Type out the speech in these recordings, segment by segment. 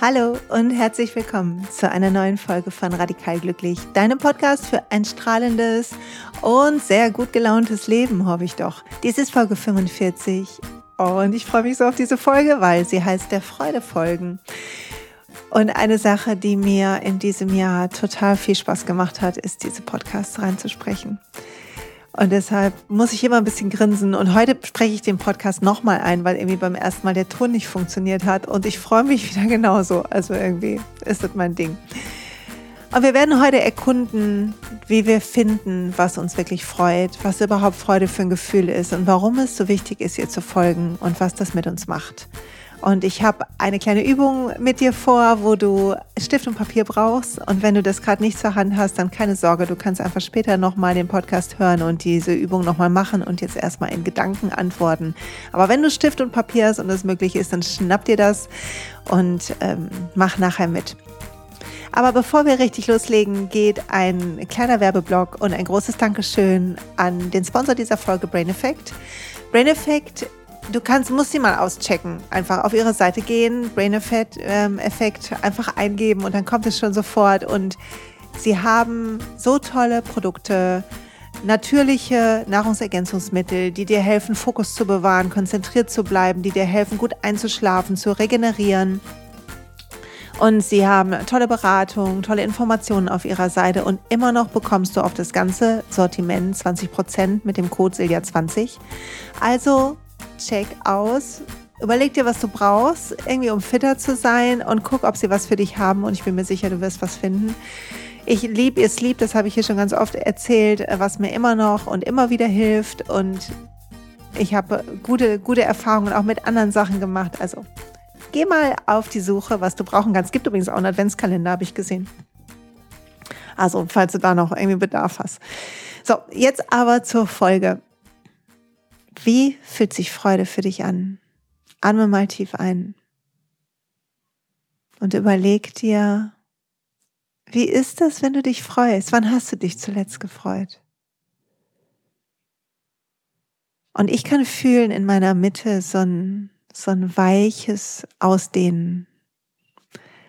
Hallo und herzlich willkommen zu einer neuen Folge von Radikal Glücklich, deinem Podcast für ein strahlendes und sehr gut gelauntes Leben, hoffe ich doch. Dies ist Folge 45 und ich freue mich so auf diese Folge, weil sie heißt der Freude folgen. Und eine Sache, die mir in diesem Jahr total viel Spaß gemacht hat, ist, diese Podcasts reinzusprechen. Und deshalb muss ich immer ein bisschen grinsen. Und heute spreche ich den Podcast nochmal ein, weil irgendwie beim ersten Mal der Ton nicht funktioniert hat. Und ich freue mich wieder genauso. Also irgendwie ist das mein Ding. Und wir werden heute erkunden, wie wir finden, was uns wirklich freut, was überhaupt Freude für ein Gefühl ist und warum es so wichtig ist, ihr zu folgen und was das mit uns macht. Und ich habe eine kleine Übung mit dir vor, wo du Stift und Papier brauchst. Und wenn du das gerade nicht zur Hand hast, dann keine Sorge, du kannst einfach später nochmal den Podcast hören und diese Übung nochmal machen und jetzt erstmal in Gedanken antworten. Aber wenn du Stift und Papier hast und das möglich ist, dann schnapp dir das und ähm, mach nachher mit. Aber bevor wir richtig loslegen, geht ein kleiner Werbeblock und ein großes Dankeschön an den Sponsor dieser Folge, Brain Effect. Brain Effect Du kannst, musst sie mal auschecken. Einfach auf ihre Seite gehen, Brain Effect, ähm, Effekt einfach eingeben und dann kommt es schon sofort. Und sie haben so tolle Produkte, natürliche Nahrungsergänzungsmittel, die dir helfen, Fokus zu bewahren, konzentriert zu bleiben, die dir helfen, gut einzuschlafen, zu regenerieren. Und sie haben tolle Beratung, tolle Informationen auf ihrer Seite und immer noch bekommst du auf das ganze Sortiment 20% mit dem Code Silja20. Also check aus. Überleg dir, was du brauchst, irgendwie um fitter zu sein und guck, ob sie was für dich haben. Und ich bin mir sicher, du wirst was finden. Ich liebe ihr Sleep, das habe ich hier schon ganz oft erzählt, was mir immer noch und immer wieder hilft. Und ich habe gute, gute Erfahrungen auch mit anderen Sachen gemacht. Also geh mal auf die Suche, was du brauchen kannst. Es gibt übrigens auch einen Adventskalender, habe ich gesehen. Also, falls du da noch irgendwie Bedarf hast. So, jetzt aber zur Folge. Wie fühlt sich Freude für dich an? Atme mal tief ein und überleg dir, wie ist das, wenn du dich freust? Wann hast du dich zuletzt gefreut? Und ich kann fühlen in meiner Mitte so ein, so ein weiches Ausdehnen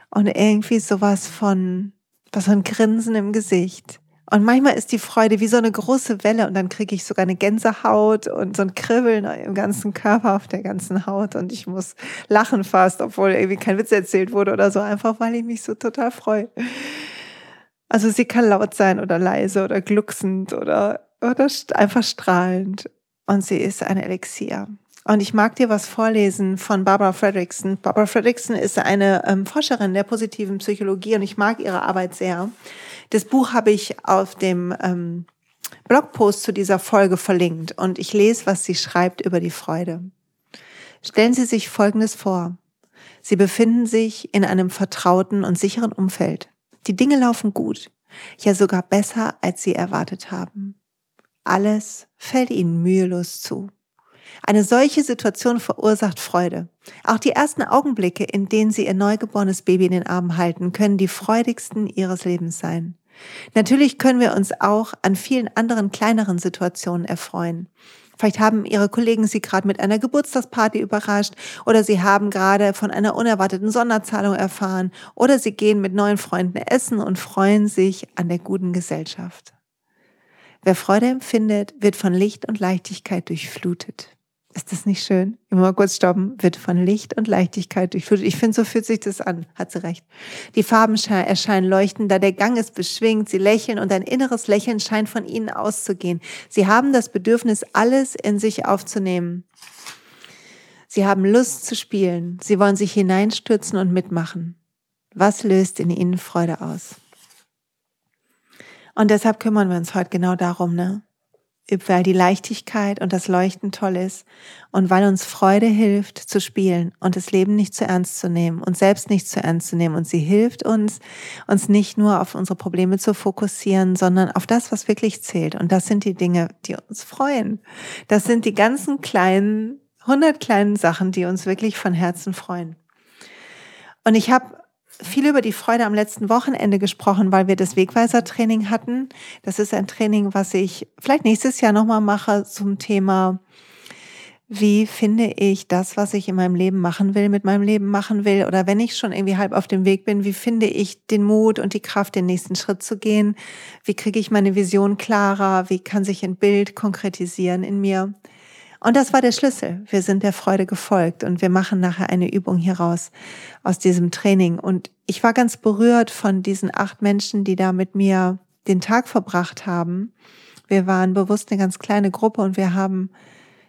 und irgendwie sowas von, was so ein Grinsen im Gesicht. Und manchmal ist die Freude wie so eine große Welle und dann kriege ich sogar eine Gänsehaut und so ein Kribbeln im ganzen Körper, auf der ganzen Haut und ich muss lachen fast, obwohl irgendwie kein Witz erzählt wurde oder so, einfach weil ich mich so total freue. Also sie kann laut sein oder leise oder glucksend oder, oder einfach strahlend. Und sie ist ein Elixier. Und ich mag dir was vorlesen von Barbara Fredrickson. Barbara Fredrickson ist eine ähm, Forscherin der positiven Psychologie und ich mag ihre Arbeit sehr. Das Buch habe ich auf dem ähm, Blogpost zu dieser Folge verlinkt und ich lese, was sie schreibt über die Freude. Stellen Sie sich Folgendes vor. Sie befinden sich in einem vertrauten und sicheren Umfeld. Die Dinge laufen gut, ja sogar besser, als Sie erwartet haben. Alles fällt Ihnen mühelos zu. Eine solche Situation verursacht Freude. Auch die ersten Augenblicke, in denen Sie Ihr neugeborenes Baby in den Armen halten, können die freudigsten Ihres Lebens sein. Natürlich können wir uns auch an vielen anderen kleineren Situationen erfreuen. Vielleicht haben Ihre Kollegen Sie gerade mit einer Geburtstagsparty überrascht oder Sie haben gerade von einer unerwarteten Sonderzahlung erfahren oder Sie gehen mit neuen Freunden essen und freuen sich an der guten Gesellschaft. Wer Freude empfindet, wird von Licht und Leichtigkeit durchflutet. Ist das nicht schön? Immer kurz stoppen, wird von Licht und Leichtigkeit durchflutet. Ich finde, so fühlt sich das an. Hat sie recht. Die Farben erscheinen leuchtend, da der Gang ist beschwingt. Sie lächeln und ein inneres Lächeln scheint von ihnen auszugehen. Sie haben das Bedürfnis, alles in sich aufzunehmen. Sie haben Lust zu spielen. Sie wollen sich hineinstürzen und mitmachen. Was löst in ihnen Freude aus? Und deshalb kümmern wir uns heute genau darum, ne? Weil die Leichtigkeit und das Leuchten toll ist und weil uns Freude hilft zu spielen und das Leben nicht zu ernst zu nehmen und selbst nicht zu ernst zu nehmen. Und sie hilft uns, uns nicht nur auf unsere Probleme zu fokussieren, sondern auf das, was wirklich zählt. Und das sind die Dinge, die uns freuen. Das sind die ganzen kleinen, hundert kleinen Sachen, die uns wirklich von Herzen freuen. Und ich habe viel über die Freude am letzten Wochenende gesprochen, weil wir das Wegweiser-Training hatten. Das ist ein Training, was ich vielleicht nächstes Jahr nochmal mache zum Thema wie finde ich das, was ich in meinem Leben machen will, mit meinem Leben machen will? Oder wenn ich schon irgendwie halb auf dem Weg bin, wie finde ich den Mut und die Kraft, den nächsten Schritt zu gehen? Wie kriege ich meine Vision klarer? Wie kann sich ein Bild konkretisieren in mir? Und das war der Schlüssel. Wir sind der Freude gefolgt und wir machen nachher eine Übung hieraus aus diesem Training. Und ich war ganz berührt von diesen acht Menschen, die da mit mir den Tag verbracht haben. Wir waren bewusst eine ganz kleine Gruppe und wir haben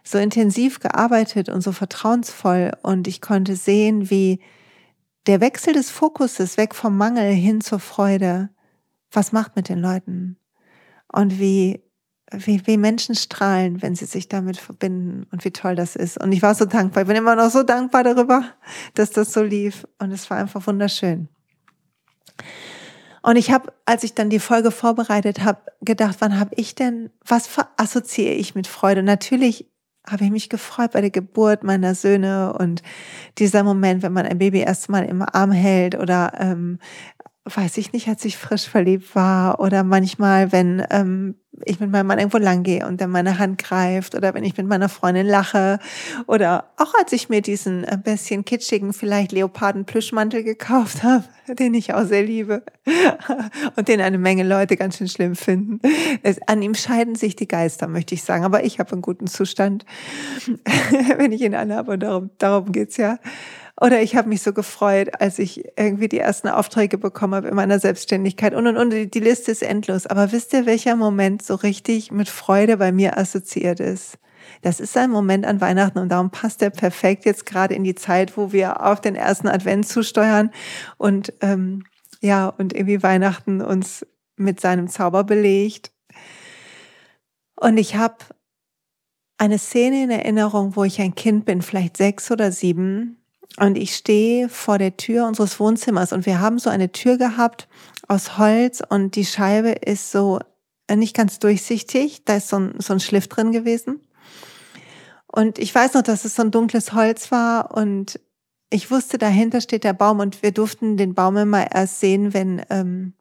so intensiv gearbeitet und so vertrauensvoll und ich konnte sehen, wie der Wechsel des Fokuses weg vom Mangel hin zur Freude, was macht mit den Leuten und wie, wie, wie Menschen strahlen, wenn sie sich damit verbinden und wie toll das ist. Und ich war so dankbar, ich bin immer noch so dankbar darüber, dass das so lief und es war einfach wunderschön. Und ich habe, als ich dann die Folge vorbereitet habe, gedacht, wann habe ich denn, was assoziiere ich mit Freude? Natürlich habe ich mich gefreut bei der Geburt meiner Söhne und dieser Moment, wenn man ein Baby erstmal im Arm hält oder ähm, weiß ich nicht, als ich frisch verliebt war oder manchmal, wenn ähm, ich mit meinem Mann irgendwo lang gehe und der meine Hand greift oder wenn ich mit meiner Freundin lache oder auch als ich mir diesen ein äh, bisschen kitschigen, vielleicht Leoparden-Plüschmantel gekauft habe, den ich auch sehr liebe und den eine Menge Leute ganz schön schlimm finden. Es, an ihm scheiden sich die Geister, möchte ich sagen, aber ich habe einen guten Zustand, wenn ich ihn anhabe und darum, darum geht's ja. Oder ich habe mich so gefreut, als ich irgendwie die ersten Aufträge bekommen habe in meiner Selbstständigkeit. Und, und, und die Liste ist endlos. Aber wisst ihr, welcher Moment so richtig mit Freude bei mir assoziiert ist? Das ist ein Moment an Weihnachten und darum passt er perfekt jetzt gerade in die Zeit, wo wir auf den ersten Advent zusteuern und ähm, ja und irgendwie Weihnachten uns mit seinem Zauber belegt. Und ich habe eine Szene in Erinnerung, wo ich ein Kind bin, vielleicht sechs oder sieben, und ich stehe vor der Tür unseres Wohnzimmers und wir haben so eine Tür gehabt aus Holz und die Scheibe ist so äh, nicht ganz durchsichtig. Da ist so ein, so ein Schliff drin gewesen. Und ich weiß noch, dass es so ein dunkles Holz war und ich wusste, dahinter steht der Baum und wir durften den Baum immer erst sehen, wenn ähm,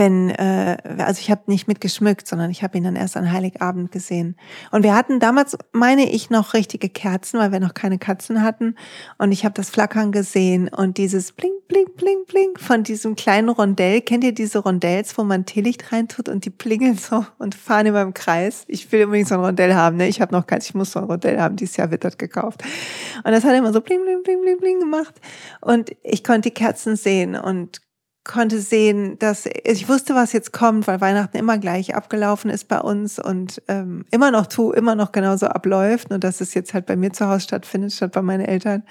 wenn, äh, also ich habe nicht mitgeschmückt, sondern ich habe ihn dann erst an Heiligabend gesehen. Und wir hatten damals, meine ich, noch richtige Kerzen, weil wir noch keine Katzen hatten. Und ich habe das Flackern gesehen und dieses Bling, Bling, Bling, Bling von diesem kleinen Rondell. Kennt ihr diese Rondells, wo man Teelicht reintut und die blingeln so und fahren immer im Kreis? Ich will unbedingt so ein Rondell haben, ne? Ich habe noch keins, ich muss so ein Rondell haben, dieses Jahr wird das gekauft. Und das hat immer so Bling, Bling, Bling, Bling, Bling gemacht. Und ich konnte die Kerzen sehen und konnte sehen, dass ich wusste, was jetzt kommt, weil Weihnachten immer gleich abgelaufen ist bei uns und ähm, immer noch tu, immer noch genauso abläuft, nur dass es jetzt halt bei mir zu Hause stattfindet, statt bei meinen Eltern.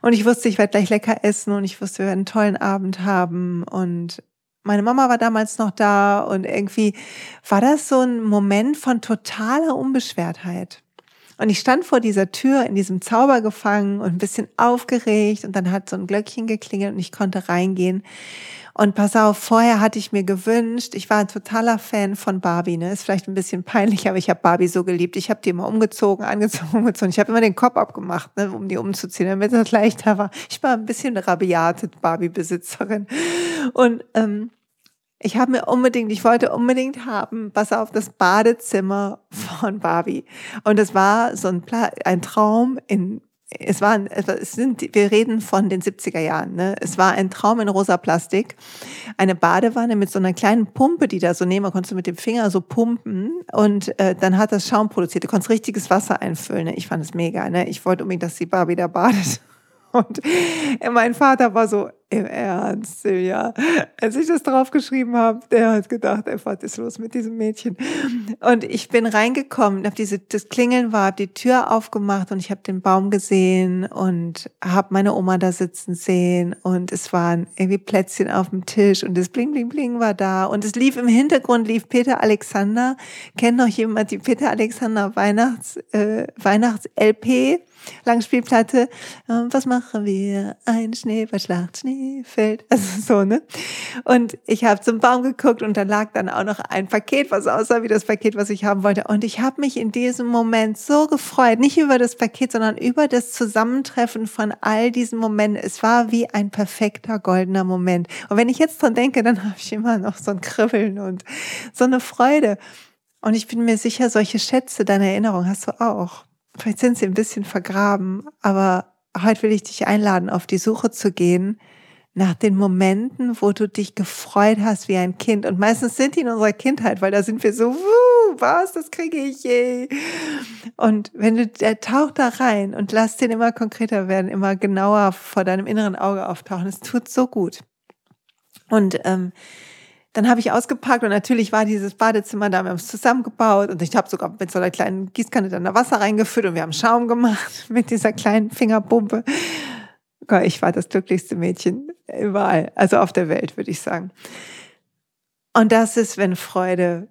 Und ich wusste, ich werde gleich lecker essen und ich wusste, wir werden einen tollen Abend haben und meine Mama war damals noch da und irgendwie war das so ein Moment von totaler Unbeschwertheit. Und ich stand vor dieser Tür in diesem Zauber gefangen und ein bisschen aufgeregt und dann hat so ein Glöckchen geklingelt und ich konnte reingehen. Und pass auf, vorher hatte ich mir gewünscht, ich war ein totaler Fan von Barbie, ne? Ist vielleicht ein bisschen peinlich, aber ich habe Barbie so geliebt. Ich habe die immer umgezogen, angezogen, umgezogen. Ich habe immer den Kopf abgemacht, ne, um die umzuziehen, damit das leichter war. Ich war ein bisschen rabiate Barbie-Besitzerin. Und ähm, ich habe mir unbedingt, ich wollte unbedingt haben, pass auf, das Badezimmer von Barbie. Und es war so ein, Pla ein Traum in es war, es sind, wir reden von den 70er Jahren, ne? Es war ein Traum in rosa Plastik. Eine Badewanne mit so einer kleinen Pumpe, die da so nehmen, konntest du mit dem Finger so pumpen und äh, dann hat das Schaum produziert. Du konntest richtiges Wasser einfüllen. Ne? Ich fand es mega, ne? Ich wollte unbedingt, dass die Barbie da badet. Und mein Vater war so, im Ernst, Silja. Als ich das draufgeschrieben habe, der hat gedacht, ey, was ist los mit diesem Mädchen? Und ich bin reingekommen, habe diese, das Klingeln war, habe die Tür aufgemacht und ich habe den Baum gesehen und habe meine Oma da sitzen sehen und es waren irgendwie Plätzchen auf dem Tisch und das Bling, Bling, Bling war da und es lief im Hintergrund, lief Peter Alexander. Kennt noch jemand die Peter Alexander Weihnachts, äh, Weihnachts-LP? Langspielplatte. Ähm, was machen wir? Ein Schneeballschlacht, Schneefeld. Also so, ne? Und ich habe zum Baum geguckt und da lag dann auch noch ein Paket, was aussah wie das Paket, was ich haben wollte. Und ich habe mich in diesem Moment so gefreut, nicht über das Paket, sondern über das Zusammentreffen von all diesen Momenten. Es war wie ein perfekter goldener Moment. Und wenn ich jetzt dran denke, dann habe ich immer noch so ein Kribbeln und so eine Freude. Und ich bin mir sicher, solche Schätze deiner Erinnerung hast du auch. Vielleicht sind sie ein bisschen vergraben, aber heute will ich dich einladen, auf die Suche zu gehen nach den Momenten, wo du dich gefreut hast wie ein Kind. Und meistens sind die in unserer Kindheit, weil da sind wir so, was, das kriege ich je. Und wenn du, der taucht da rein und lass den immer konkreter werden, immer genauer vor deinem inneren Auge auftauchen. Es tut so gut. Und ähm, dann habe ich ausgepackt und natürlich war dieses Badezimmer da, wir haben es zusammengebaut und ich habe sogar mit so einer kleinen Gießkanne dann da Wasser reingefüllt und wir haben Schaum gemacht mit dieser kleinen Fingerpumpe. Ich war das glücklichste Mädchen überall, also auf der Welt, würde ich sagen. Und das ist, wenn Freude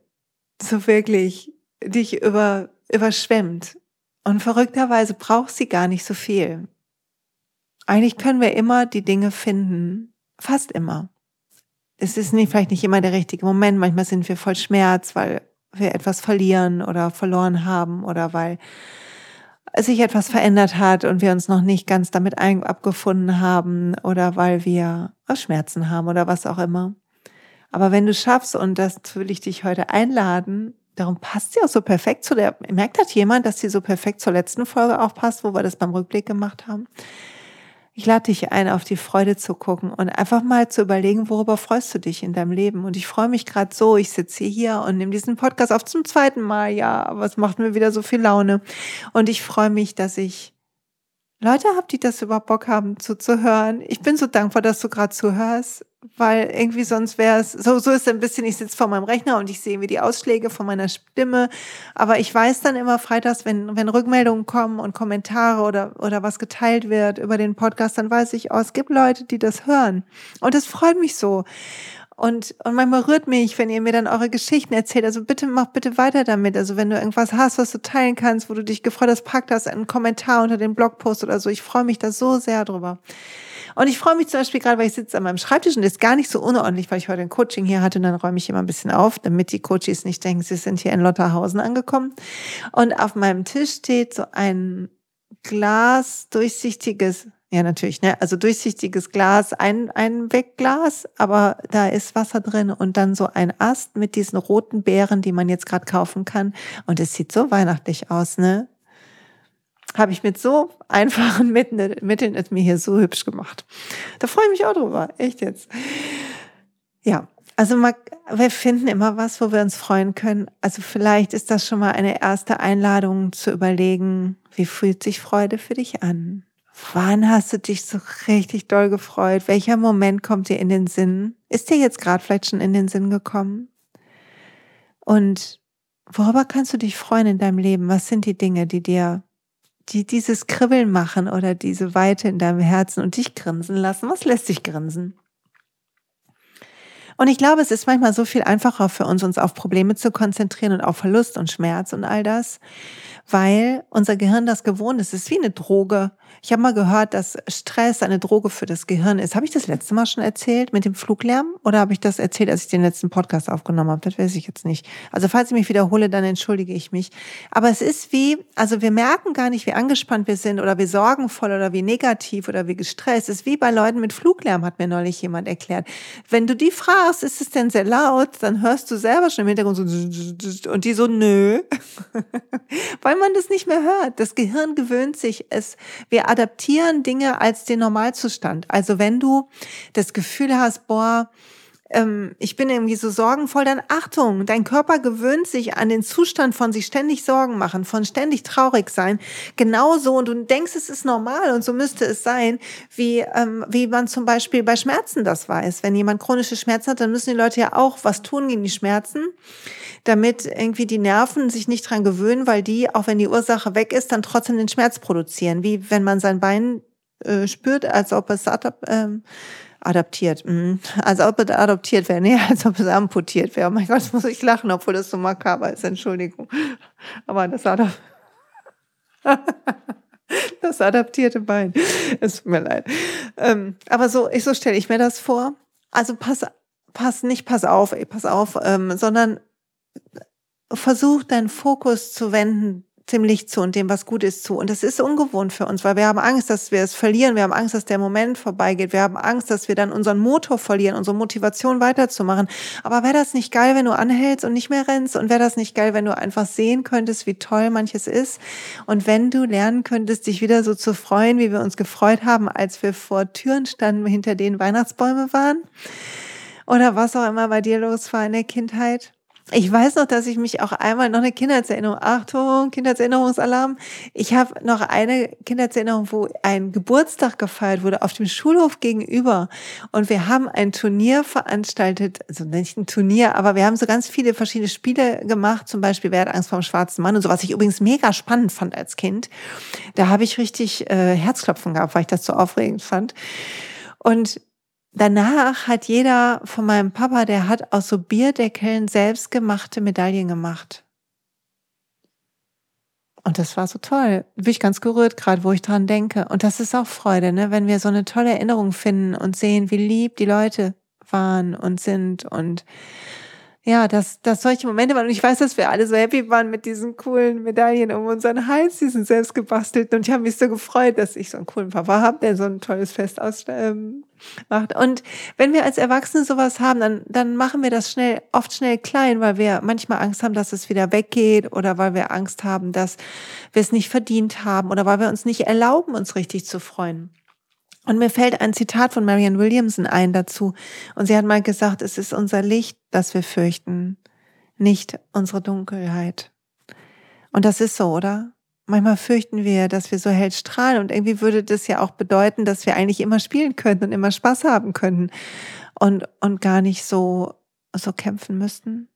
so wirklich dich über, überschwemmt. Und verrückterweise braucht sie gar nicht so viel. Eigentlich können wir immer die Dinge finden, fast immer es ist nicht, vielleicht nicht immer der richtige Moment. Manchmal sind wir voll Schmerz, weil wir etwas verlieren oder verloren haben oder weil sich etwas verändert hat und wir uns noch nicht ganz damit abgefunden haben oder weil wir Schmerzen haben oder was auch immer. Aber wenn du schaffst, und das will ich dich heute einladen, darum passt sie auch so perfekt zu der, merkt das jemand, dass sie so perfekt zur letzten Folge auch passt, wo wir das beim Rückblick gemacht haben? Ich lade dich ein, auf die Freude zu gucken und einfach mal zu überlegen, worüber freust du dich in deinem Leben. Und ich freue mich gerade so, ich sitze hier und nehme diesen Podcast auf zum zweiten Mal, ja, aber es macht mir wieder so viel Laune. Und ich freue mich, dass ich Leute habe, die das überhaupt Bock haben zuzuhören. Ich bin so dankbar, dass du gerade zuhörst, weil irgendwie sonst wäre es, so, so ist ein bisschen, ich sitze vor meinem Rechner und ich sehe wie die Ausschläge von meiner Stimme, aber ich weiß dann immer freitags, wenn, wenn Rückmeldungen kommen und Kommentare oder, oder was geteilt wird über den Podcast, dann weiß ich, oh, es gibt Leute, die das hören. Und es freut mich so. Und, und manchmal rührt mich, wenn ihr mir dann eure Geschichten erzählt. Also bitte mach bitte weiter damit. Also wenn du irgendwas hast, was du teilen kannst, wo du dich gefreut hast, pack das einen Kommentar unter den Blogpost oder so. Ich freue mich da so sehr drüber. Und ich freue mich zum Beispiel gerade, weil ich sitze an meinem Schreibtisch und ist gar nicht so unordentlich, weil ich heute ein Coaching hier hatte und dann räume ich immer ein bisschen auf, damit die Coaches nicht denken, sie sind hier in Lotterhausen angekommen. Und auf meinem Tisch steht so ein Glas durchsichtiges ja, natürlich, ne? Also durchsichtiges Glas, ein, ein Wegglas, aber da ist Wasser drin und dann so ein Ast mit diesen roten Beeren, die man jetzt gerade kaufen kann. Und es sieht so weihnachtlich aus, ne? Habe ich mit so einfachen Mitteln es mir hier so hübsch gemacht. Da freue ich mich auch drüber, echt jetzt. Ja, also wir finden immer was, wo wir uns freuen können. Also vielleicht ist das schon mal eine erste Einladung zu überlegen, wie fühlt sich Freude für dich an? Wann hast du dich so richtig doll gefreut? Welcher Moment kommt dir in den Sinn? Ist dir jetzt gerade vielleicht schon in den Sinn gekommen? Und worüber kannst du dich freuen in deinem Leben? Was sind die Dinge, die dir, die dieses Kribbeln machen oder diese Weite in deinem Herzen und dich grinsen lassen? Was lässt dich grinsen? Und ich glaube, es ist manchmal so viel einfacher für uns, uns auf Probleme zu konzentrieren und auf Verlust und Schmerz und all das, weil unser Gehirn das gewohnt ist. Es ist wie eine Droge. Ich habe mal gehört, dass Stress eine Droge für das Gehirn ist. Habe ich das letzte Mal schon erzählt mit dem Fluglärm oder habe ich das erzählt, als ich den letzten Podcast aufgenommen habe? Das weiß ich jetzt nicht. Also falls ich mich wiederhole, dann entschuldige ich mich. Aber es ist wie, also wir merken gar nicht, wie angespannt wir sind oder wie sorgenvoll oder wie negativ oder wie gestresst. Es ist wie bei Leuten mit Fluglärm, hat mir neulich jemand erklärt. Wenn du die fragst, ist es denn sehr laut, dann hörst du selber schon im Hintergrund so und die so, nö. Weil man das nicht mehr hört. Das Gehirn gewöhnt sich es. Wir adaptieren Dinge als den Normalzustand. Also wenn du das Gefühl hast, boah, ähm, ich bin irgendwie so sorgenvoll, dann Achtung, dein Körper gewöhnt sich an den Zustand von sich ständig Sorgen machen, von ständig traurig sein. Genauso, und du denkst, es ist normal und so müsste es sein, wie, ähm, wie man zum Beispiel bei Schmerzen das weiß. Wenn jemand chronische Schmerzen hat, dann müssen die Leute ja auch was tun gegen die Schmerzen, damit irgendwie die Nerven sich nicht dran gewöhnen, weil die, auch wenn die Ursache weg ist, dann trotzdem den Schmerz produzieren. Wie wenn man sein Bein äh, spürt, als ob es ähm, adaptiert. Mhm. Als ob es adoptiert wäre. Nee, als ob es amputiert wäre. Oh mein Gott, muss ich lachen, obwohl das so makaber ist. Entschuldigung. Aber das Adap das adaptierte Bein. Es tut mir leid. Ähm, aber so, ich, so stelle ich mir das vor. Also pass, pass nicht, pass auf, ey, pass auf, ähm, sondern versuch deinen Fokus zu wenden dem Licht zu und dem, was gut ist, zu. Und das ist ungewohnt für uns, weil wir haben Angst, dass wir es verlieren. Wir haben Angst, dass der Moment vorbeigeht. Wir haben Angst, dass wir dann unseren Motor verlieren, unsere Motivation weiterzumachen. Aber wäre das nicht geil, wenn du anhältst und nicht mehr rennst? Und wäre das nicht geil, wenn du einfach sehen könntest, wie toll manches ist? Und wenn du lernen könntest, dich wieder so zu freuen, wie wir uns gefreut haben, als wir vor Türen standen, hinter denen Weihnachtsbäume waren? Oder was auch immer bei dir los war in der Kindheit? Ich weiß noch, dass ich mich auch einmal noch eine Kindheitserinnerung, Achtung, Kindheitserinnerungsalarm. Ich habe noch eine Kindheitserinnerung, wo ein Geburtstag gefeiert wurde auf dem Schulhof gegenüber. Und wir haben ein Turnier veranstaltet, also nicht ein Turnier, aber wir haben so ganz viele verschiedene Spiele gemacht. Zum Beispiel Wer hat Angst vor dem schwarzen Mann und so, was ich übrigens mega spannend fand als Kind. Da habe ich richtig äh, Herzklopfen gehabt, weil ich das so aufregend fand. Und danach hat jeder von meinem Papa, der hat aus so Bierdeckeln selbstgemachte Medaillen gemacht. Und das war so toll. Bin ich ganz gerührt, gerade wo ich dran denke. Und das ist auch Freude, ne? wenn wir so eine tolle Erinnerung finden und sehen, wie lieb die Leute waren und sind und ja, dass, dass solche Momente waren. Und ich weiß, dass wir alle so happy waren mit diesen coolen Medaillen um unseren Hals, diesen selbst gebastelten. Und ich habe mich so gefreut, dass ich so einen coolen Papa habe, der so ein tolles Fest aus, ähm, macht. Und wenn wir als Erwachsene sowas haben, dann, dann machen wir das schnell, oft schnell klein, weil wir manchmal Angst haben, dass es wieder weggeht oder weil wir Angst haben, dass wir es nicht verdient haben oder weil wir uns nicht erlauben, uns richtig zu freuen. Und mir fällt ein Zitat von Marianne Williamson ein dazu. Und sie hat mal gesagt, es ist unser Licht, das wir fürchten, nicht unsere Dunkelheit. Und das ist so, oder? Manchmal fürchten wir, dass wir so hell strahlen und irgendwie würde das ja auch bedeuten, dass wir eigentlich immer spielen könnten und immer Spaß haben könnten und, und gar nicht so, so kämpfen müssten.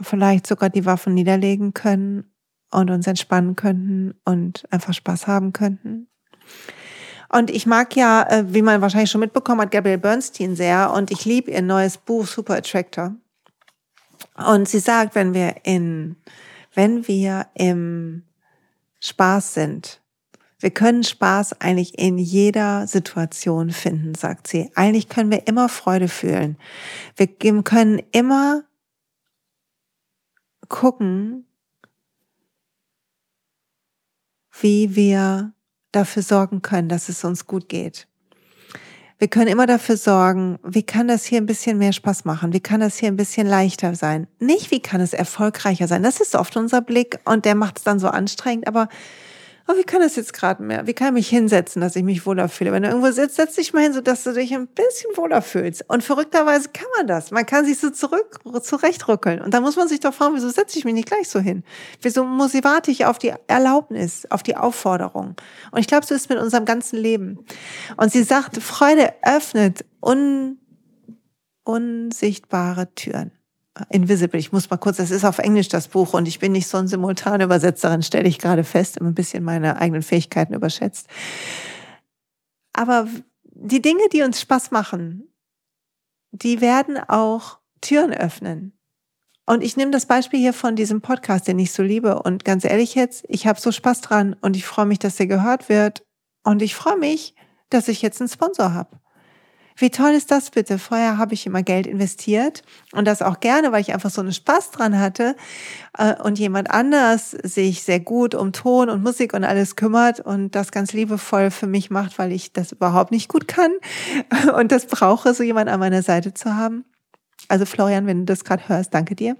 Vielleicht sogar die Waffen niederlegen können und uns entspannen könnten und einfach Spaß haben könnten. Und ich mag ja, äh, wie man wahrscheinlich schon mitbekommen hat, Gabrielle Bernstein sehr und ich liebe ihr neues Buch Super Attractor. Und sie sagt, wenn wir in, wenn wir im Spaß sind, wir können Spaß eigentlich in jeder Situation finden, sagt sie. Eigentlich können wir immer Freude fühlen. Wir können immer gucken, wie wir dafür sorgen können, dass es uns gut geht. Wir können immer dafür sorgen, wie kann das hier ein bisschen mehr Spaß machen? Wie kann das hier ein bisschen leichter sein? Nicht, wie kann es erfolgreicher sein? Das ist oft unser Blick und der macht es dann so anstrengend, aber oh, wie kann das jetzt gerade mehr? Wie kann ich mich hinsetzen, dass ich mich wohler fühle? Wenn du irgendwo sitzt, setz dich mal hin, sodass du dich ein bisschen wohler fühlst. Und verrückterweise kann man das. Man kann sich so zurück, zurechtrückeln. Und da muss man sich doch fragen, wieso setze ich mich nicht gleich so hin? Wieso muss ich, warte ich auf die Erlaubnis, auf die Aufforderung? Und ich glaube, so ist es mit unserem ganzen Leben. Und sie sagt, Freude öffnet un, unsichtbare Türen. Invisible. Ich muss mal kurz, das ist auf Englisch das Buch und ich bin nicht so eine simultane Übersetzerin, stelle ich gerade fest, immer ein bisschen meine eigenen Fähigkeiten überschätzt. Aber die Dinge, die uns Spaß machen, die werden auch Türen öffnen. Und ich nehme das Beispiel hier von diesem Podcast, den ich so liebe. Und ganz ehrlich jetzt, ich habe so Spaß dran und ich freue mich, dass der gehört wird. Und ich freue mich, dass ich jetzt einen Sponsor habe. Wie toll ist das bitte? Vorher habe ich immer Geld investiert und das auch gerne, weil ich einfach so einen Spaß dran hatte äh, und jemand anders sich sehr gut um Ton und Musik und alles kümmert und das ganz liebevoll für mich macht, weil ich das überhaupt nicht gut kann und das brauche, so jemand an meiner Seite zu haben. Also Florian, wenn du das gerade hörst, danke dir.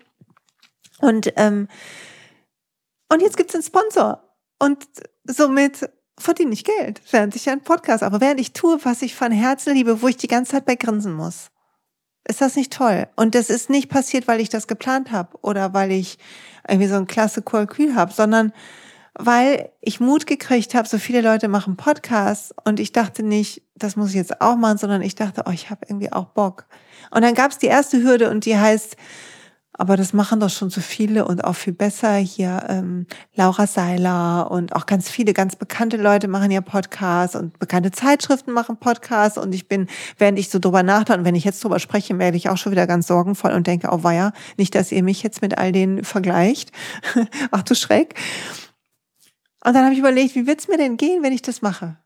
Und ähm, und jetzt gibt's einen Sponsor und somit verdiene ich Geld, während ich einen Podcast, aber während ich tue, was ich von Herzen liebe, wo ich die ganze Zeit bei grinsen muss. Ist das nicht toll? Und das ist nicht passiert, weil ich das geplant habe oder weil ich irgendwie so ein klasse Kalkül habe, sondern weil ich Mut gekriegt habe, so viele Leute machen Podcasts und ich dachte nicht, das muss ich jetzt auch machen, sondern ich dachte, oh, ich habe irgendwie auch Bock. Und dann gab es die erste Hürde und die heißt, aber das machen doch schon so viele und auch viel besser. Hier ähm, Laura Seiler und auch ganz viele ganz bekannte Leute machen ja Podcasts und bekannte Zeitschriften machen Podcasts. Und ich bin, während ich so drüber nachdenke und wenn ich jetzt drüber spreche, werde ich auch schon wieder ganz sorgenvoll und denke, oh weia, nicht, dass ihr mich jetzt mit all denen vergleicht. Ach du Schreck. Und dann habe ich überlegt, wie wird's mir denn gehen, wenn ich das mache?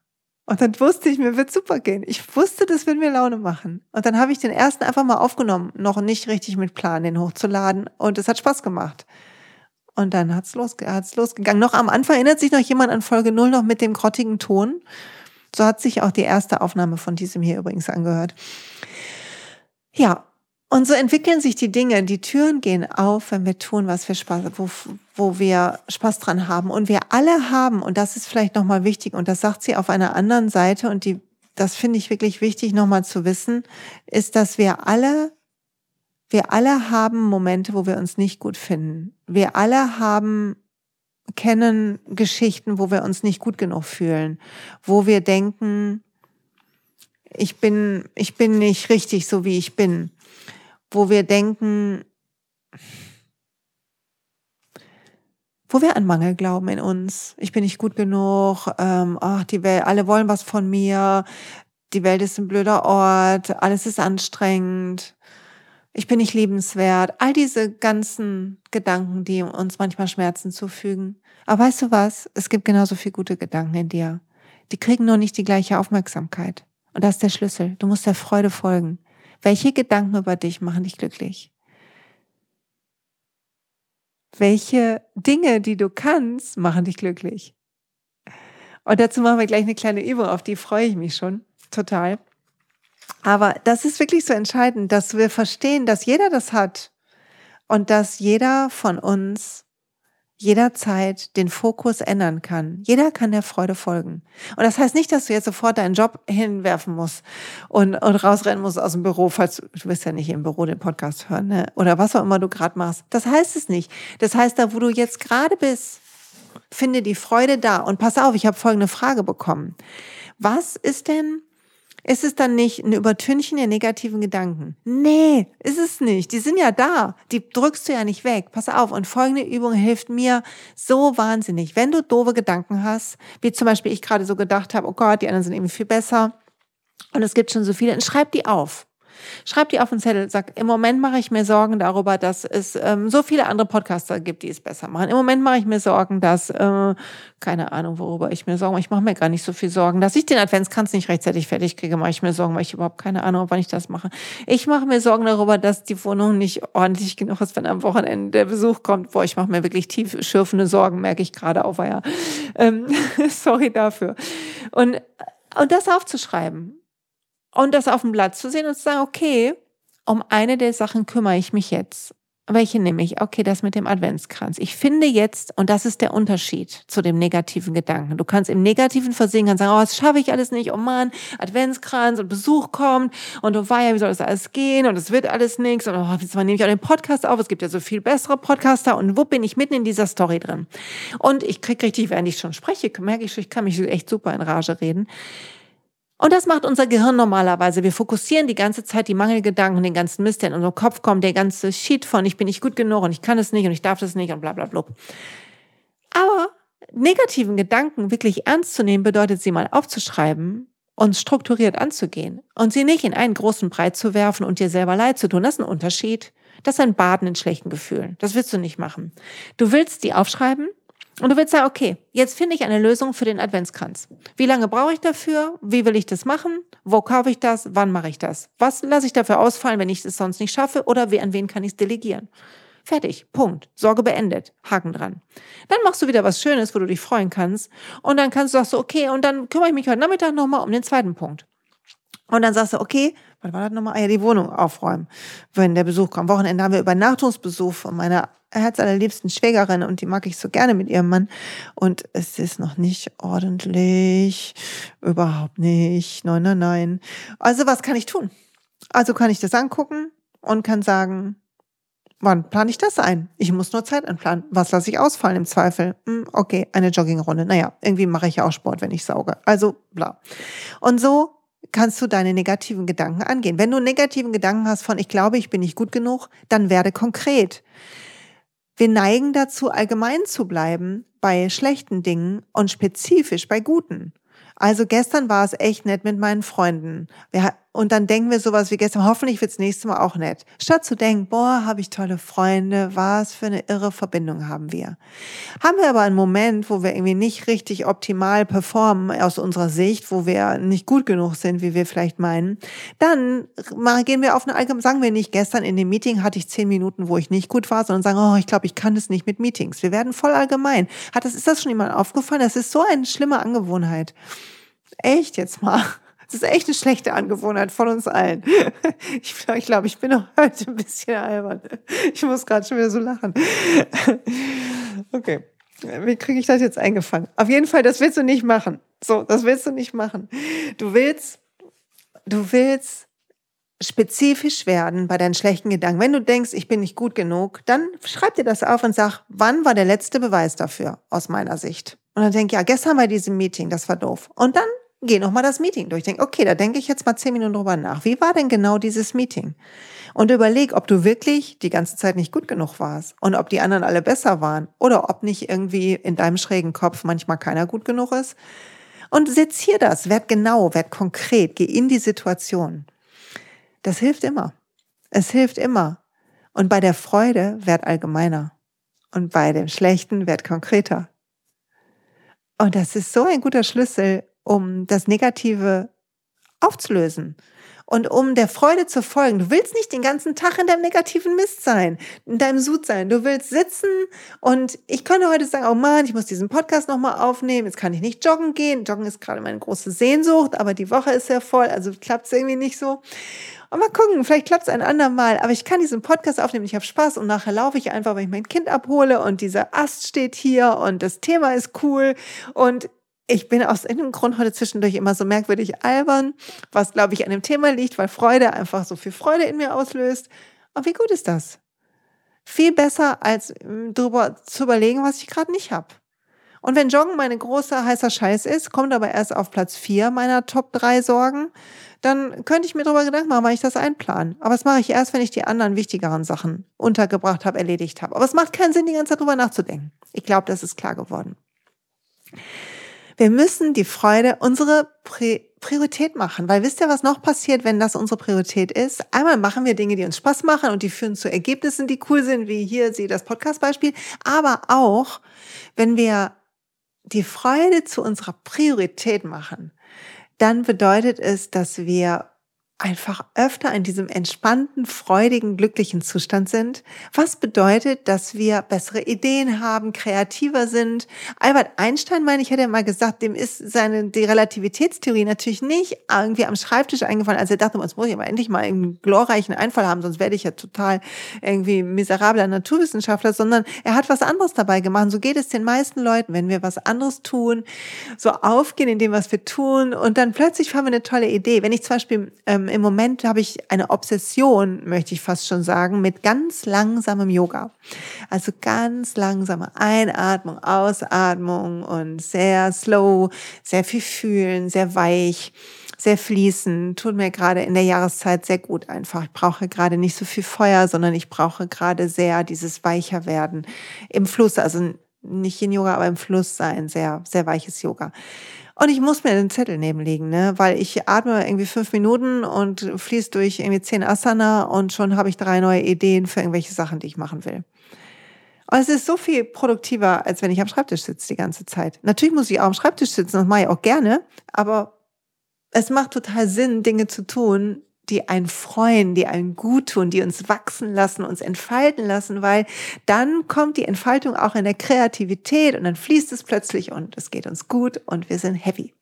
Und dann wusste ich, mir wird super gehen. Ich wusste, das wird mir Laune machen. Und dann habe ich den ersten einfach mal aufgenommen, noch nicht richtig mit Plan, den hochzuladen. Und es hat Spaß gemacht. und dann hat's, losge hat's losgegangen. Noch am Anfang erinnert sich noch jemand an Folge 0 noch mit dem grottigen Ton. So hat sich auch die erste Aufnahme von diesem hier übrigens angehört. Ja, und so entwickeln sich die Dinge. Die Türen gehen auf, wenn wir tun, was wir Spaß, wo, wo wir Spaß dran haben. Und wir alle haben, und das ist vielleicht nochmal wichtig, und das sagt sie auf einer anderen Seite, und die, das finde ich wirklich wichtig nochmal zu wissen, ist, dass wir alle wir alle haben Momente, wo wir uns nicht gut finden. Wir alle haben, kennen Geschichten, wo wir uns nicht gut genug fühlen, wo wir denken, ich bin, ich bin nicht richtig so, wie ich bin, wo wir denken, wo wir an Mangel glauben in uns. Ich bin nicht gut genug. Ähm, ach, die Welt, alle wollen was von mir. Die Welt ist ein blöder Ort. Alles ist anstrengend ich bin nicht liebenswert, all diese ganzen Gedanken, die uns manchmal Schmerzen zufügen. Aber weißt du was? Es gibt genauso viel gute Gedanken in dir. Die kriegen nur nicht die gleiche Aufmerksamkeit. Und das ist der Schlüssel. Du musst der Freude folgen. Welche Gedanken über dich machen dich glücklich? Welche Dinge, die du kannst, machen dich glücklich? Und dazu machen wir gleich eine kleine Übung, auf die freue ich mich schon total. Aber das ist wirklich so entscheidend, dass wir verstehen, dass jeder das hat und dass jeder von uns jederzeit den Fokus ändern kann. Jeder kann der Freude folgen. Und das heißt nicht, dass du jetzt sofort deinen Job hinwerfen musst und, und rausrennen musst aus dem Büro, falls du, wirst ja nicht im Büro den Podcast hören, ne? oder was auch immer du gerade machst. Das heißt es nicht. Das heißt, da wo du jetzt gerade bist, finde die Freude da. Und pass auf, ich habe folgende Frage bekommen. Was ist denn ist es dann nicht ein Übertünchen der negativen Gedanken? Nee, ist es nicht. Die sind ja da. Die drückst du ja nicht weg. Pass auf. Und folgende Übung hilft mir so wahnsinnig. Wenn du doofe Gedanken hast, wie zum Beispiel ich gerade so gedacht habe, oh Gott, die anderen sind irgendwie viel besser. Und es gibt schon so viele, dann schreib die auf. Schreib die auf den Zettel, sag, im Moment mache ich mir Sorgen darüber, dass es ähm, so viele andere Podcaster gibt, die es besser machen. Im Moment mache ich mir Sorgen, dass, äh, keine Ahnung, worüber ich mir Sorgen. Ich mache mir gar nicht so viel Sorgen. Dass ich den Adventskranz nicht rechtzeitig fertig kriege, mache ich mir Sorgen, weil ich überhaupt keine Ahnung wann ich das mache. Ich mache mir Sorgen darüber, dass die Wohnung nicht ordentlich genug ist, wenn am Wochenende der Besuch kommt. Boah, ich mache mir wirklich tief schürfende Sorgen, merke ich gerade auf. Ja. Ähm, sorry dafür. Und, und das aufzuschreiben und das auf dem Blatt zu sehen und zu sagen, okay, um eine der Sachen kümmere ich mich jetzt. Welche nehme ich? Okay, das mit dem Adventskranz. Ich finde jetzt, und das ist der Unterschied zu dem negativen Gedanken. Du kannst im Negativen versehen, kannst sagen, oh, das schaffe ich alles nicht, oh Mann, Adventskranz und Besuch kommt und oh weia, wie soll das alles gehen und es wird alles nichts und oh, jetzt nehme ich auch den Podcast auf, es gibt ja so viel bessere Podcaster und wo bin ich mitten in dieser Story drin? Und ich krieg richtig, während ich schon spreche, merke ich schon, ich kann mich echt super in Rage reden. Und das macht unser Gehirn normalerweise. Wir fokussieren die ganze Zeit die Mangelgedanken, den ganzen Mist, der in unserem Kopf kommt, der ganze Shit von ich bin nicht gut genug und ich kann es nicht und ich darf das nicht und bla bla bla. Aber negativen Gedanken wirklich ernst zu nehmen, bedeutet sie mal aufzuschreiben und strukturiert anzugehen und sie nicht in einen großen Brei zu werfen und dir selber leid zu tun. Das ist ein Unterschied. Das ist ein Baden in schlechten Gefühlen. Das willst du nicht machen. Du willst die aufschreiben und du willst sagen, okay, jetzt finde ich eine Lösung für den Adventskranz. Wie lange brauche ich dafür? Wie will ich das machen? Wo kaufe ich das? Wann mache ich das? Was lasse ich dafür ausfallen, wenn ich es sonst nicht schaffe? Oder an wen kann ich es delegieren? Fertig. Punkt. Sorge beendet. Haken dran. Dann machst du wieder was Schönes, wo du dich freuen kannst. Und dann kannst du sagen, okay, und dann kümmere ich mich heute Nachmittag nochmal um den zweiten Punkt. Und dann sagst du, okay, was war das nochmal? Ah ja, die Wohnung aufräumen, wenn der Besuch kommt. Wochenende haben wir Übernachtungsbesuch von meiner herzallerliebsten Schwägerin und die mag ich so gerne mit ihrem Mann. Und es ist noch nicht ordentlich. Überhaupt nicht. Nein, nein, nein. Also was kann ich tun? Also kann ich das angucken und kann sagen, wann plane ich das ein? Ich muss nur Zeit einplanen. Was lasse ich ausfallen im Zweifel? Hm, okay, eine Joggingrunde. Naja, irgendwie mache ich ja auch Sport, wenn ich sauge. Also bla. Und so kannst du deine negativen Gedanken angehen. Wenn du negativen Gedanken hast von, ich glaube, ich bin nicht gut genug, dann werde konkret. Wir neigen dazu, allgemein zu bleiben bei schlechten Dingen und spezifisch bei guten. Also gestern war es echt nett mit meinen Freunden. Und dann denken wir sowas wie gestern, hoffentlich wird's nächstes Mal auch nett. Statt zu denken, boah, habe ich tolle Freunde, was für eine irre Verbindung haben wir. Haben wir aber einen Moment, wo wir irgendwie nicht richtig optimal performen aus unserer Sicht, wo wir nicht gut genug sind, wie wir vielleicht meinen, dann gehen wir auf eine allgemeine, sagen wir nicht, gestern in dem Meeting hatte ich zehn Minuten, wo ich nicht gut war, sondern sagen, oh, ich glaube, ich kann das nicht mit Meetings. Wir werden voll allgemein. Hat das, ist das schon jemand aufgefallen? Das ist so eine schlimme Angewohnheit. Echt jetzt mal. Das ist echt eine schlechte Angewohnheit von uns allen. Ich, ich glaube, ich bin auch heute ein bisschen albern. Ich muss gerade schon wieder so lachen. Okay. Wie kriege ich das jetzt eingefangen? Auf jeden Fall, das willst du nicht machen. So, das willst du nicht machen. Du willst, du willst spezifisch werden bei deinen schlechten Gedanken. Wenn du denkst, ich bin nicht gut genug, dann schreib dir das auf und sag, wann war der letzte Beweis dafür aus meiner Sicht? Und dann denk, ja, gestern bei diesem Meeting, das war doof. Und dann geh nochmal das Meeting durch. Denk, okay, da denke ich jetzt mal zehn Minuten drüber nach. Wie war denn genau dieses Meeting? Und überleg, ob du wirklich die ganze Zeit nicht gut genug warst und ob die anderen alle besser waren oder ob nicht irgendwie in deinem schrägen Kopf manchmal keiner gut genug ist. Und sezier das, werd genau, werd konkret, geh in die Situation. Das hilft immer. Es hilft immer. Und bei der Freude werd allgemeiner. Und bei dem Schlechten werd konkreter. Und das ist so ein guter Schlüssel, um das Negative aufzulösen und um der Freude zu folgen. Du willst nicht den ganzen Tag in deinem negativen Mist sein, in deinem Sud sein. Du willst sitzen und ich könnte heute sagen, oh Mann, ich muss diesen Podcast nochmal aufnehmen. Jetzt kann ich nicht joggen gehen. Joggen ist gerade meine große Sehnsucht, aber die Woche ist ja voll, also klappt es irgendwie nicht so. Und mal gucken, vielleicht klappt es ein andermal. Aber ich kann diesen Podcast aufnehmen, ich habe Spaß und nachher laufe ich einfach, wenn ich mein Kind abhole und dieser Ast steht hier und das Thema ist cool und ich bin aus irgendeinem Grund heute zwischendurch immer so merkwürdig albern, was glaube ich an dem Thema liegt, weil Freude einfach so viel Freude in mir auslöst. Und wie gut ist das? Viel besser als hm, darüber zu überlegen, was ich gerade nicht habe. Und wenn Joggen meine große heißer Scheiß ist, kommt aber erst auf Platz vier meiner Top drei Sorgen, dann könnte ich mir darüber Gedanken machen, weil ich das einplanen. Aber das mache ich erst, wenn ich die anderen wichtigeren Sachen untergebracht habe, erledigt habe. Aber es macht keinen Sinn, die ganze Zeit darüber nachzudenken. Ich glaube, das ist klar geworden. Wir müssen die Freude unsere Priorität machen, weil wisst ihr, was noch passiert, wenn das unsere Priorität ist? Einmal machen wir Dinge, die uns Spaß machen und die führen zu Ergebnissen, die cool sind, wie hier sie das Podcast-Beispiel, aber auch, wenn wir die Freude zu unserer Priorität machen, dann bedeutet es, dass wir einfach öfter in diesem entspannten, freudigen, glücklichen Zustand sind. Was bedeutet, dass wir bessere Ideen haben, kreativer sind. Albert Einstein, meine ich, hätte ja mal gesagt, dem ist seine, die Relativitätstheorie natürlich nicht irgendwie am Schreibtisch eingefallen, als er dachte, jetzt muss ich aber endlich mal einen glorreichen Einfall haben, sonst werde ich ja total irgendwie miserabler Naturwissenschaftler, sondern er hat was anderes dabei gemacht. so geht es den meisten Leuten, wenn wir was anderes tun, so aufgehen in dem, was wir tun und dann plötzlich haben wir eine tolle Idee. Wenn ich zum Beispiel ähm, im Moment habe ich eine Obsession, möchte ich fast schon sagen, mit ganz langsamem Yoga. Also ganz langsame Einatmung, Ausatmung und sehr slow, sehr viel fühlen, sehr weich sehr fließend, tut mir gerade in der Jahreszeit sehr gut einfach. Ich brauche gerade nicht so viel Feuer, sondern ich brauche gerade sehr dieses weicher werden im Fluss, also nicht in Yoga, aber im Fluss sein, sehr, sehr weiches Yoga. Und ich muss mir den Zettel nebenlegen, ne? weil ich atme irgendwie fünf Minuten und fließe durch irgendwie zehn Asana und schon habe ich drei neue Ideen für irgendwelche Sachen, die ich machen will. Und es ist so viel produktiver, als wenn ich am Schreibtisch sitze die ganze Zeit. Natürlich muss ich auch am Schreibtisch sitzen, das mache ich auch gerne, aber es macht total Sinn, Dinge zu tun, die einen freuen, die einen gut tun, die uns wachsen lassen, uns entfalten lassen, weil dann kommt die Entfaltung auch in der Kreativität und dann fließt es plötzlich und es geht uns gut und wir sind happy.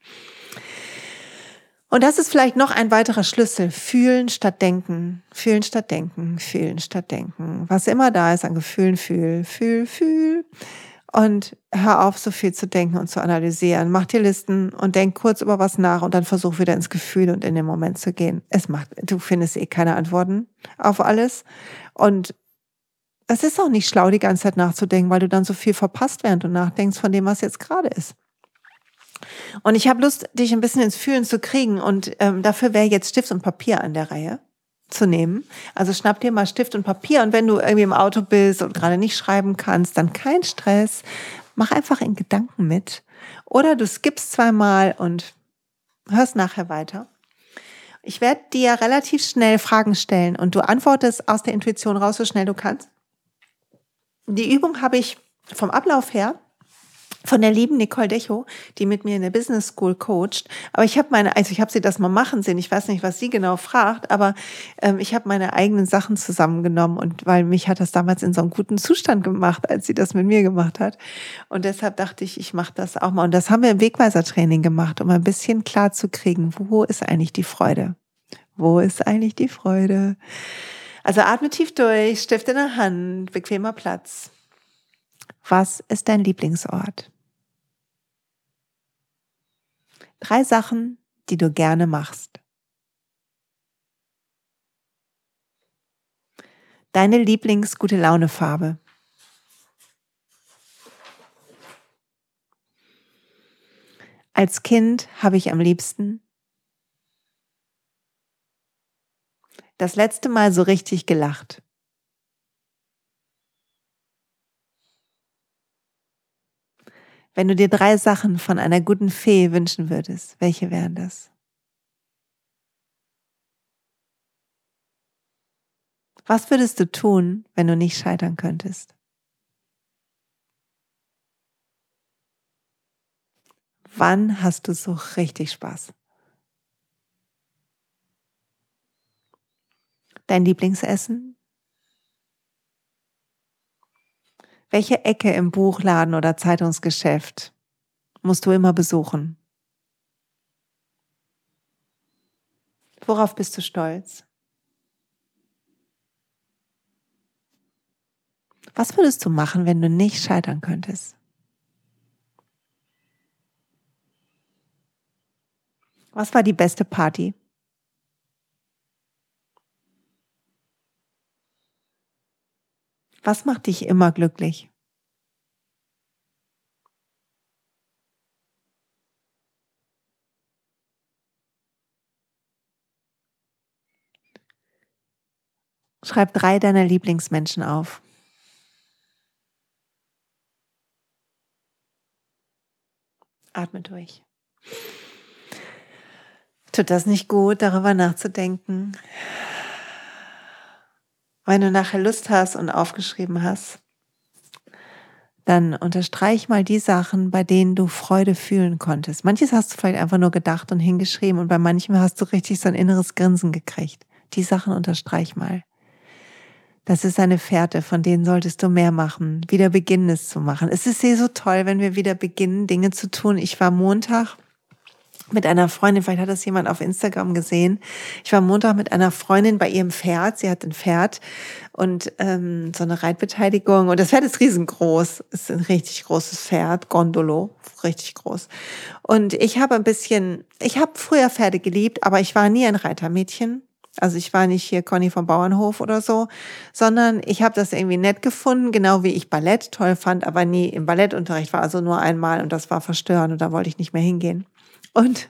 Und das ist vielleicht noch ein weiterer Schlüssel. Fühlen statt denken. Fühlen statt denken. Fühlen statt denken. Was immer da ist an Gefühlen, fühl, fühl, fühl. Und hör auf, so viel zu denken und zu analysieren. Mach dir Listen und denk kurz über was nach und dann versuch wieder ins Gefühl und in den Moment zu gehen. Es macht, du findest eh keine Antworten auf alles. Und es ist auch nicht schlau, die ganze Zeit nachzudenken, weil du dann so viel verpasst, während du nachdenkst von dem, was jetzt gerade ist. Und ich habe Lust, dich ein bisschen ins Fühlen zu kriegen. Und ähm, dafür wäre jetzt Stift und Papier an der Reihe zu nehmen. Also schnapp dir mal Stift und Papier und wenn du irgendwie im Auto bist und gerade nicht schreiben kannst, dann kein Stress. Mach einfach in Gedanken mit. Oder du skippst zweimal und hörst nachher weiter. Ich werde dir relativ schnell Fragen stellen und du antwortest aus der Intuition raus, so schnell du kannst. Die Übung habe ich vom Ablauf her von der lieben Nicole Decho, die mit mir in der Business School coacht. Aber ich habe meine, also ich habe sie das mal machen sehen. Ich weiß nicht, was sie genau fragt, aber ähm, ich habe meine eigenen Sachen zusammengenommen und weil mich hat das damals in so einem guten Zustand gemacht, als sie das mit mir gemacht hat. Und deshalb dachte ich, ich mache das auch mal. Und das haben wir im Wegweiser-Training gemacht, um ein bisschen klar zu kriegen, wo ist eigentlich die Freude? Wo ist eigentlich die Freude? Also atme tief durch, Stift in der Hand, bequemer Platz. Was ist dein Lieblingsort? Drei Sachen, die du gerne machst. Deine Lieblings-Gute Laune-Farbe. Als Kind habe ich am liebsten das letzte Mal so richtig gelacht. Wenn du dir drei Sachen von einer guten Fee wünschen würdest, welche wären das? Was würdest du tun, wenn du nicht scheitern könntest? Wann hast du so richtig Spaß? Dein Lieblingsessen? Welche Ecke im Buchladen oder Zeitungsgeschäft musst du immer besuchen? Worauf bist du stolz? Was würdest du machen, wenn du nicht scheitern könntest? Was war die beste Party? Was macht dich immer glücklich? Schreib drei deiner Lieblingsmenschen auf. Atme durch. Tut das nicht gut, darüber nachzudenken? Wenn du nachher Lust hast und aufgeschrieben hast, dann unterstreich mal die Sachen, bei denen du Freude fühlen konntest. Manches hast du vielleicht einfach nur gedacht und hingeschrieben und bei manchem hast du richtig so ein inneres Grinsen gekriegt. Die Sachen unterstreich mal. Das ist eine Fährte, von denen solltest du mehr machen, wieder beginnen es zu machen. Es ist sehr so toll, wenn wir wieder beginnen, Dinge zu tun. Ich war Montag mit einer Freundin, vielleicht hat das jemand auf Instagram gesehen. Ich war Montag mit einer Freundin bei ihrem Pferd. Sie hat ein Pferd und ähm, so eine Reitbeteiligung. Und das Pferd ist riesengroß. Ist ein richtig großes Pferd, Gondolo, richtig groß. Und ich habe ein bisschen, ich habe früher Pferde geliebt, aber ich war nie ein Reitermädchen. Also ich war nicht hier Conny vom Bauernhof oder so, sondern ich habe das irgendwie nett gefunden, genau wie ich Ballett toll fand, aber nie im Ballettunterricht war, also nur einmal und das war verstörend und da wollte ich nicht mehr hingehen. Und,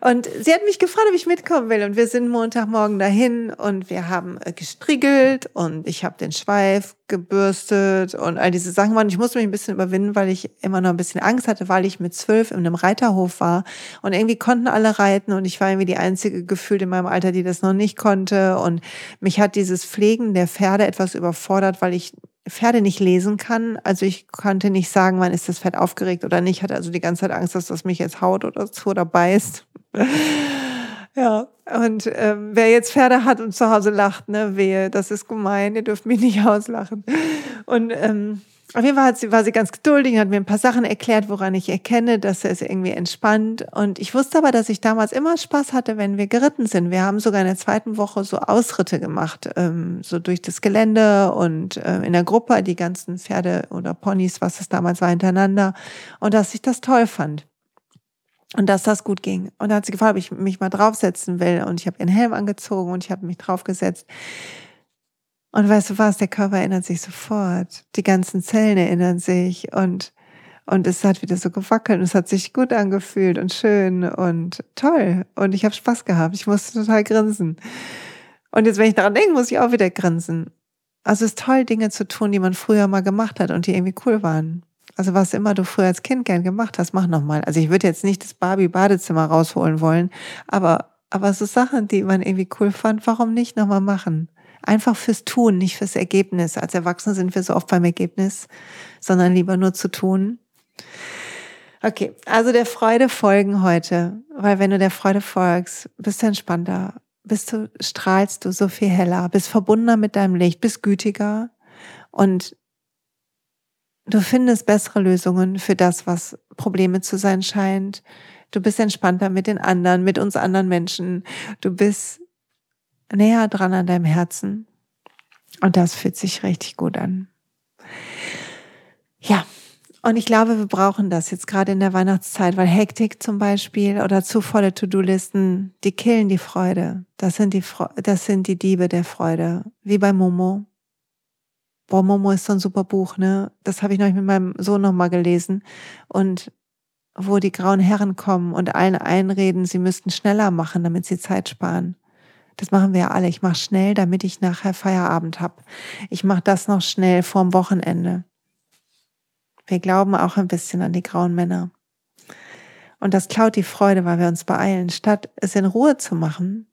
und sie hat mich gefragt, ob ich mitkommen will. Und wir sind Montagmorgen dahin und wir haben äh, gestriegelt und ich habe den Schweif gebürstet und all diese Sachen. Und ich musste mich ein bisschen überwinden, weil ich immer noch ein bisschen Angst hatte, weil ich mit zwölf in einem Reiterhof war. Und irgendwie konnten alle reiten und ich war irgendwie die einzige gefühlt in meinem Alter, die das noch nicht konnte. Und mich hat dieses Pflegen der Pferde etwas überfordert, weil ich Pferde nicht lesen kann. Also ich konnte nicht sagen, wann ist das Pferd aufgeregt oder nicht. Hatte also die ganze Zeit Angst, dass das mich jetzt haut oder so oder beißt. ja, und ähm, wer jetzt Pferde hat und zu Hause lacht, ne, wehe, das ist gemein, ihr dürft mich nicht auslachen. Und ähm, auf jeden Fall sie, war sie ganz geduldig und hat mir ein paar Sachen erklärt, woran ich erkenne, dass es irgendwie entspannt. Und ich wusste aber, dass ich damals immer Spaß hatte, wenn wir geritten sind. Wir haben sogar in der zweiten Woche so Ausritte gemacht, ähm, so durch das Gelände und äh, in der Gruppe die ganzen Pferde oder Ponys, was es damals war, hintereinander. Und dass ich das toll fand. Und dass das gut ging. Und da hat sie gefragt, ob ich mich mal draufsetzen will. Und ich habe ihren Helm angezogen und ich habe mich draufgesetzt. Und weißt du was, der Körper erinnert sich sofort. Die ganzen Zellen erinnern sich und, und es hat wieder so gewackelt und es hat sich gut angefühlt und schön und toll. Und ich habe Spaß gehabt. Ich musste total grinsen. Und jetzt, wenn ich daran denke, muss ich auch wieder grinsen. Also es ist toll, Dinge zu tun, die man früher mal gemacht hat und die irgendwie cool waren. Also was immer du früher als Kind gern gemacht hast, mach nochmal. Also ich würde jetzt nicht das Barbie-Badezimmer rausholen wollen, aber aber so Sachen, die man irgendwie cool fand, warum nicht nochmal machen? Einfach fürs Tun, nicht fürs Ergebnis. Als Erwachsene sind wir so oft beim Ergebnis, sondern lieber nur zu tun. Okay, also der Freude folgen heute, weil wenn du der Freude folgst, bist du entspannter, bist du, strahlst du so viel heller, bist verbundener mit deinem Licht, bist gütiger und du findest bessere Lösungen für das, was Probleme zu sein scheint. Du bist entspannter mit den anderen, mit uns anderen Menschen. Du bist näher dran an deinem Herzen. Und das fühlt sich richtig gut an. Ja, und ich glaube, wir brauchen das jetzt gerade in der Weihnachtszeit, weil Hektik zum Beispiel oder zu volle To-Do-Listen, die killen die Freude. Das sind die, das sind die Diebe der Freude. Wie bei Momo. Boah, Momo ist so ein super Buch, ne? Das habe ich noch mit meinem Sohn nochmal gelesen. Und wo die grauen Herren kommen und allen einreden, sie müssten schneller machen, damit sie Zeit sparen. Das machen wir ja alle. Ich mache schnell, damit ich nachher Feierabend habe. Ich mache das noch schnell vorm Wochenende. Wir glauben auch ein bisschen an die grauen Männer. Und das klaut die Freude, weil wir uns beeilen, statt es in Ruhe zu machen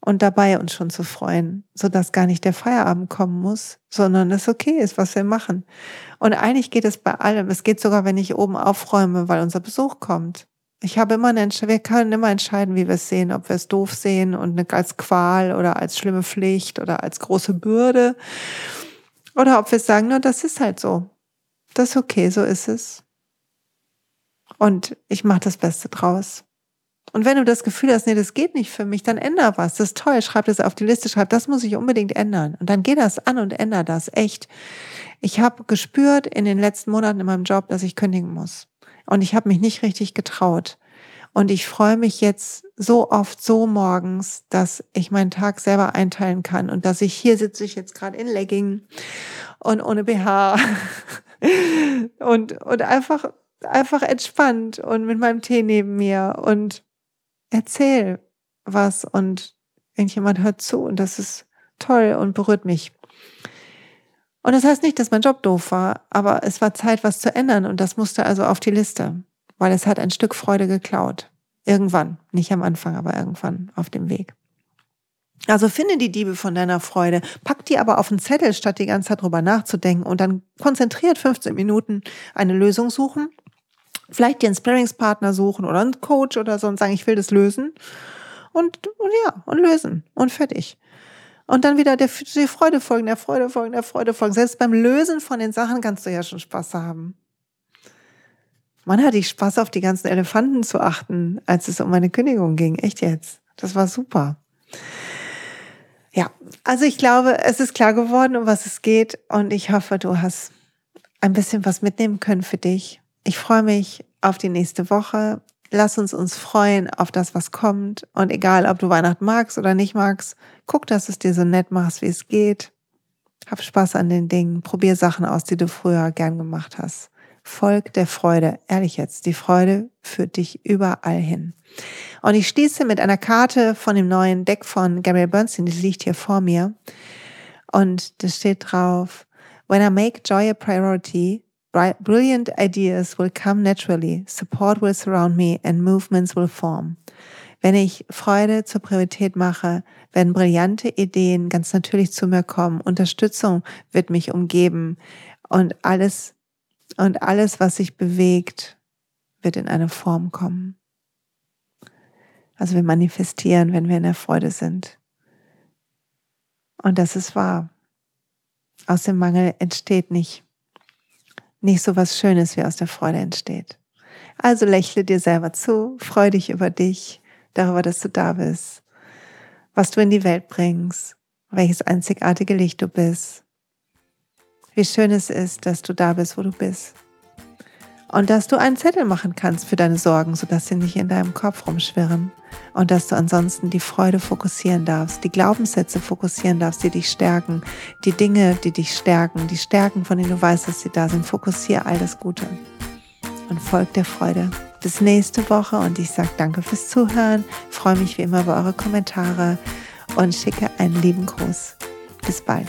und dabei uns schon zu freuen, sodass gar nicht der Feierabend kommen muss, sondern es okay ist, was wir machen. Und eigentlich geht es bei allem. Es geht sogar, wenn ich oben aufräume, weil unser Besuch kommt. Ich habe immer eine, wir können immer entscheiden, wie wir es sehen, ob wir es doof sehen und als Qual oder als schlimme Pflicht oder als große Bürde oder ob wir sagen, nur das ist halt so. Das ist okay, so ist es. Und ich mache das Beste draus. Und wenn du das Gefühl hast, nee, das geht nicht für mich, dann änder was. Das ist toll. Schreib das auf die Liste, schreib, das muss ich unbedingt ändern. Und dann geh das an und änder das. Echt. Ich habe gespürt in den letzten Monaten in meinem Job, dass ich kündigen muss. Und ich habe mich nicht richtig getraut. Und ich freue mich jetzt so oft so morgens, dass ich meinen Tag selber einteilen kann und dass ich hier sitze ich jetzt gerade in Legging und ohne BH und, und einfach, einfach entspannt und mit meinem Tee neben mir und erzähl was und irgendjemand hört zu und das ist toll und berührt mich. Und das heißt nicht, dass mein Job doof war, aber es war Zeit, was zu ändern und das musste also auf die Liste, weil es hat ein Stück Freude geklaut. Irgendwann, nicht am Anfang, aber irgendwann auf dem Weg. Also finde die Diebe von deiner Freude, pack die aber auf einen Zettel, statt die ganze Zeit drüber nachzudenken und dann konzentriert 15 Minuten eine Lösung suchen. Vielleicht dir einen Sparringspartner suchen oder einen Coach oder so und sagen, ich will das lösen. Und, und ja, und lösen. Und fertig. Und dann wieder der, die Freude folgen, der Freude folgen, der Freude folgen. Selbst beim Lösen von den Sachen kannst du ja schon Spaß haben. Man hatte ich Spaß, auf die ganzen Elefanten zu achten, als es um meine Kündigung ging. Echt jetzt. Das war super. Ja, also ich glaube, es ist klar geworden, um was es geht und ich hoffe, du hast ein bisschen was mitnehmen können für dich. Ich freue mich auf die nächste Woche. Lass uns uns freuen auf das, was kommt. Und egal, ob du Weihnachten magst oder nicht magst, guck, dass es dir so nett machst, wie es geht. Hab Spaß an den Dingen. Probier Sachen aus, die du früher gern gemacht hast. Folg der Freude. Ehrlich jetzt, die Freude führt dich überall hin. Und ich schließe mit einer Karte von dem neuen Deck von Gabriel Bernstein, das liegt hier vor mir. Und das steht drauf, When I make joy a priority, brilliant ideas will come naturally, support will surround me and movements will form. Wenn ich Freude zur Priorität mache, werden brillante Ideen ganz natürlich zu mir kommen, Unterstützung wird mich umgeben und alles, und alles, was sich bewegt, wird in eine Form kommen. Also wir manifestieren, wenn wir in der Freude sind. Und das ist wahr. Aus dem Mangel entsteht nicht, nicht so was Schönes, wie aus der Freude entsteht. Also lächle dir selber zu, freu dich über dich, darüber, dass du da bist, was du in die Welt bringst, welches einzigartige Licht du bist, wie schön es ist, dass du da bist, wo du bist. Und dass du einen Zettel machen kannst für deine Sorgen, sodass sie nicht in deinem Kopf rumschwirren. Und dass du ansonsten die Freude fokussieren darfst, die Glaubenssätze fokussieren darfst, die dich stärken, die Dinge, die dich stärken, die Stärken, von denen du weißt, dass sie da sind. Fokussiere all das Gute und folg der Freude. Bis nächste Woche und ich sage danke fürs Zuhören, freue mich wie immer über eure Kommentare und schicke einen lieben Gruß. Bis bald.